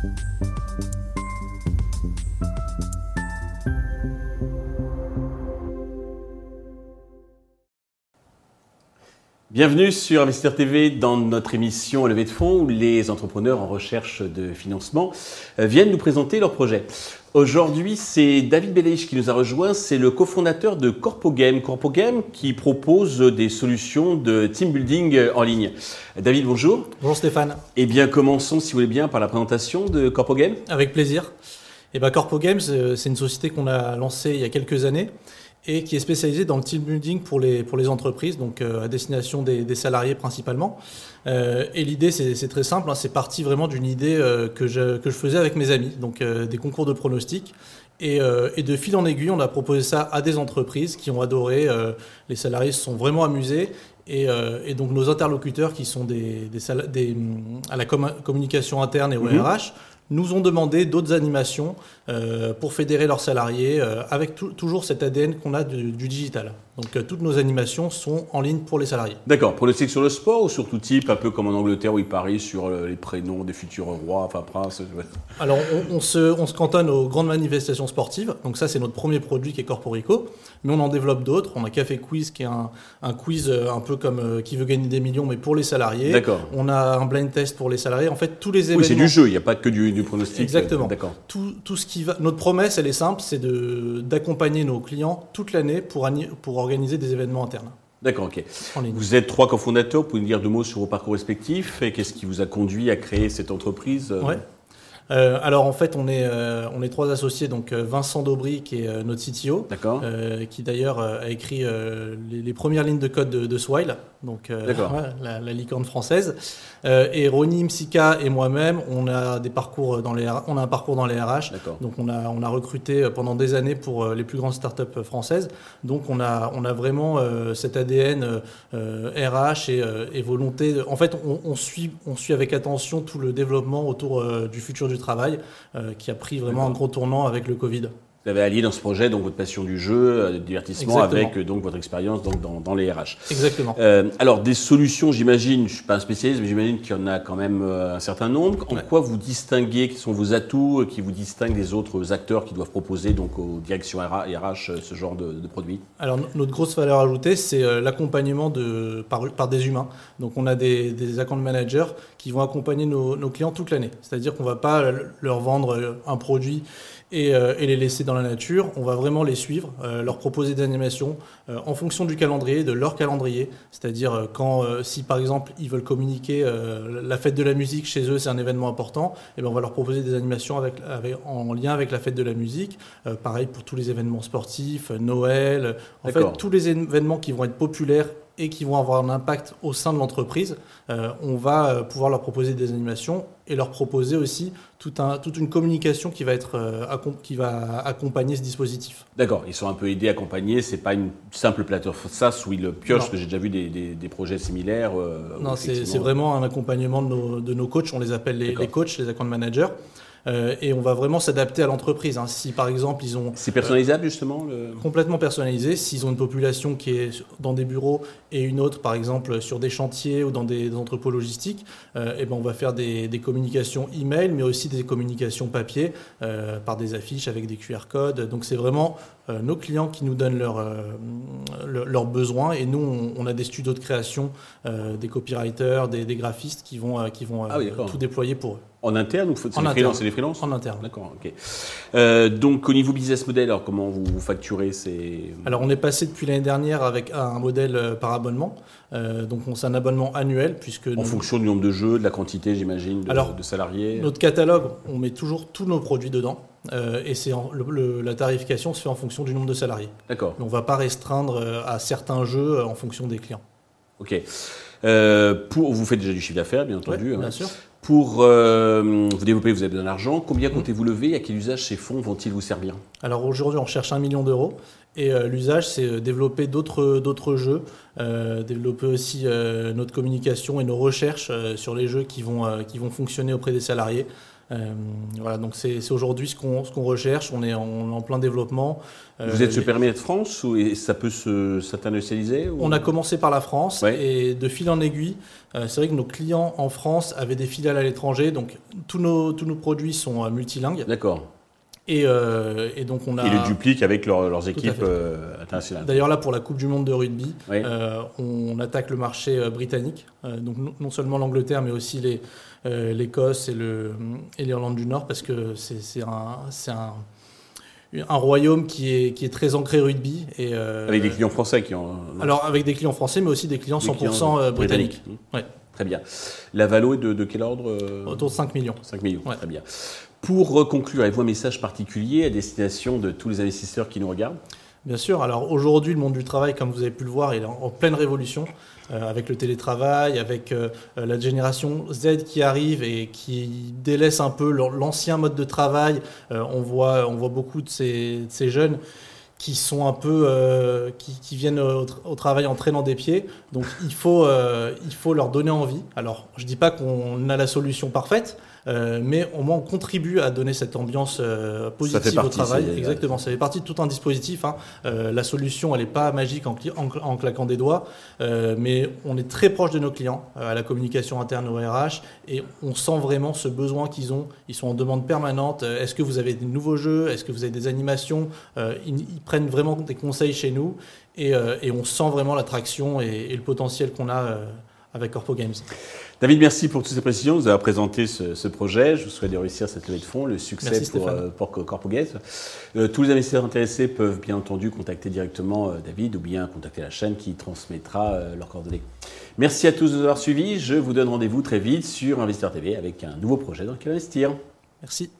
Thank you. Bienvenue sur Investir TV dans notre émission Levée de fonds où les entrepreneurs en recherche de financement euh, viennent nous présenter leurs projets. Aujourd'hui, c'est David Belich qui nous a rejoint. C'est le cofondateur de CorpoGame. CorpoGame qui propose des solutions de team building en ligne. David, bonjour. Bonjour Stéphane. Eh bien, commençons, si vous voulez bien, par la présentation de CorpoGame. Avec plaisir. Eh bien, CorpoGame, c'est une société qu'on a lancée il y a quelques années et qui est spécialisé dans le team building pour les, pour les entreprises, donc euh, à destination des, des salariés principalement. Euh, et l'idée, c'est très simple, hein, c'est parti vraiment d'une idée euh, que, je, que je faisais avec mes amis, donc euh, des concours de pronostics. Et, euh, et, de fil en aiguille, on a proposé ça à des entreprises qui ont adoré, les salariés se sont vraiment amusés. Et, et donc nos interlocuteurs qui sont des, des, des à la com communication interne et au mmh. RH nous ont demandé d'autres animations euh, pour fédérer leurs salariés euh, avec toujours cet ADN qu'on a du, du, digital. Donc euh, toutes nos animations sont en ligne pour les salariés. D'accord. Cycle sur le sport ou sur tout type, un peu comme en Angleterre où ils parient sur les prénoms des futurs rois, enfin princes Alors on, on, se, on se cantonne aux grandes manifestations sportives. Donc ça c'est notre premier produit qui est Corporico. Mais on en développe d'autres. On a Café Quiz qui est un, un quiz un peu comme qui veut gagner des millions mais pour les salariés. D'accord. On a un blind test pour les salariés. En fait tous les événements. Oui c'est du jeu, il n'y a pas que du, du pronostic. Exactement. D'accord. Tout, tout ce qui va... Notre promesse elle est simple, c'est d'accompagner nos clients toute l'année pour, pour organiser des événements internes. D'accord, ok. Vous êtes trois cofondateurs, vous pouvez nous dire deux mots sur vos parcours respectifs et qu'est-ce qui vous a conduit à créer cette entreprise ouais. Euh, alors en fait, on est, euh, on est trois associés, donc euh, Vincent Daubry qui est euh, notre CTO, qui d'ailleurs a écrit les, les, premières lignes de code de, de Swile, donc ouais, la, la, licorne française, et Ronnie Msika et moi-même, on a des parcours dans les, on a un parcours dans les RH, donc on a, on a recruté pendant des années pour les plus grandes startups françaises, donc on a, on a vraiment cet ADN RH et, et, volonté. De, en fait, on, on, suit, on suit avec attention tout le développement autour du futur du travail euh, qui a pris vraiment un gros tournant avec le Covid. Vous avez allié dans ce projet donc votre passion du jeu, euh, du divertissement, Exactement. avec euh, donc votre expérience donc dans, dans, les RH. Exactement. Euh, alors des solutions, j'imagine, je suis pas un spécialiste, mais j'imagine qu'il y en a quand même un certain nombre. En ouais. quoi vous distinguez, quels sont vos atouts qui vous distinguent des autres acteurs qui doivent proposer donc aux directions RH ce genre de, de produits? Alors notre grosse valeur ajoutée, c'est l'accompagnement de par, par des humains. Donc on a des, des account managers qui vont accompagner nos, nos clients toute l'année. C'est-à-dire qu'on va pas leur vendre un produit et, euh, et, les laisser dans la nature. On va vraiment les suivre, euh, leur proposer des animations euh, en fonction du calendrier, de leur calendrier. C'est-à-dire quand, si par exemple ils veulent communiquer la fête de la musique chez eux, c'est un événement important, et eh bien on va leur proposer des animations avec, avec, en lien avec la fête de la musique. pareil pour tous les événements sportifs, Noël, en fait tous les événements qui vont être populaires et qui vont avoir un impact au sein de l'entreprise, euh, on va euh, pouvoir leur proposer des animations et leur proposer aussi tout un, toute une communication qui va, être, euh, qui va accompagner ce dispositif. D'accord, ils sont un peu aidés, accompagnés, c'est pas une simple plateforme SaaS où ils piochent, parce que j'ai déjà vu des, des, des, projets similaires. Euh, non, c'est vraiment un accompagnement de nos, de nos coachs, on les appelle les, les coachs, les account managers. Euh, et on va vraiment s'adapter à l'entreprise. Hein. Si par exemple ils ont... C'est personnalisable euh, justement le... Complètement personnalisé. S'ils ont une population qui est dans des bureaux et une autre par exemple sur des chantiers ou dans des, des entrepôts logistiques, euh, et ben on va faire des, des, communications email mais aussi des communications papier euh, par des affiches avec des QR codes. Donc c'est vraiment euh, nos clients qui nous donnent leurs leur, leur besoins et nous on, on, a des studios de création, des copywriters, des, des, graphistes qui vont, qui vont ah oui, tout déployer pour eux. En interne ou c'est des freelances En interne. D'accord, ok. Euh, donc au niveau business model, alors comment vous, vous facturez ces... Alors on est passé depuis l'année dernière avec un modèle euh, par abonnement. Euh, donc c'est un abonnement annuel puisque... En nous... fonction du nombre de jeux, de la quantité j'imagine, de, alors, de salariés Notre catalogue, on met toujours tous nos produits dedans. Euh, et c'est la tarification se fait en fonction du nombre de salariés. D'accord. On ne va pas restreindre euh, à certains jeux en fonction des clients. Ok. Euh, pour, vous faites déjà du chiffre d'affaires, bien entendu. Ouais, bien hein. sûr. Pour euh, vous développer, vous avez besoin d'argent. Combien comptez-vous lever À quel usage ces fonds vont-ils vous servir? Alors aujourd'hui, on cherche un million d'euros. Et euh, l'usage, c'est développer d'autres jeux, euh, développer aussi euh, notre communication et nos recherches sur les jeux qui vont, qui vont fonctionner auprès des salariés. Voilà, donc c'est aujourd'hui ce qu'on recherche. On est en, plein développement. Vous êtes sur le de France ou et ça peut s'internationaliser On a commencé par la France et de fil en aiguille, c'est vrai que nos clients en France avaient des filiales à l'étranger, donc tous nos, tous nos produits sont multilingues. D'accord. Euh, et, donc on a. Ils le dupliquent avec leurs équipes euh, internationales. D'ailleurs là pour la Coupe du Monde de rugby, euh, on attaque le marché britannique. donc non seulement l'Angleterre mais aussi les l'Écosse et le et l'Irlande du Nord parce que c'est un c'est un un royaume qui est, qui est très ancré rugby. Et, avec des clients français qui ont. Alors, avec des clients français, mais aussi des clients 100% britanniques. Ouais. Très bien. La Valo est de, de quel ordre Autour de 5 millions. 5 millions, très bien. Pour conclure, avez-vous un message particulier à destination de tous les investisseurs qui nous regardent Bien sûr. Alors aujourd'hui, le monde du travail, comme vous avez pu le voir, est en, pleine révolution euh, avec le télétravail, avec euh, la génération Z qui arrive et qui délaisse un peu l'ancien mode de travail. Euh, on, voit, on voit beaucoup de ces, jeunes qui sont un peu qui, viennent au, au, travail en traînant des pieds. Donc il faut il faut leur donner envie. Alors je dis pas qu'on a la solution parfaite, euh, mais au moins on contribue à donner cette ambiance euh, positive au travail. Exactement, ça fait partie de tout un dispositif. Hein. Euh, la solution, elle n'est pas magique en, en, claquant des doigts, mais on est très proche de nos clients à la communication interne au RH et on sent vraiment ce besoin qu'ils ont. Ils sont en demande permanente. Est-ce que vous avez des nouveaux jeux? Est-ce que vous avez des animations? Ils, prennent vraiment des conseils chez nous et, on sent vraiment l'attraction et, et, le potentiel qu'on a avec Corpo Games. David, merci pour toutes ces précisions. Vous avez présenté ce, projet. Je vous souhaite de réussir cette levée de fonds, le succès pour, euh, pour euh, tous les investisseurs intéressés peuvent bien entendu contacter directement euh, David ou bien contacter la chaîne qui transmettra leurs coordonnées. Merci à tous de nous avoir suivis. Je vous donne rendez-vous très vite sur Investir TV avec un nouveau projet dans lequel investir. Merci.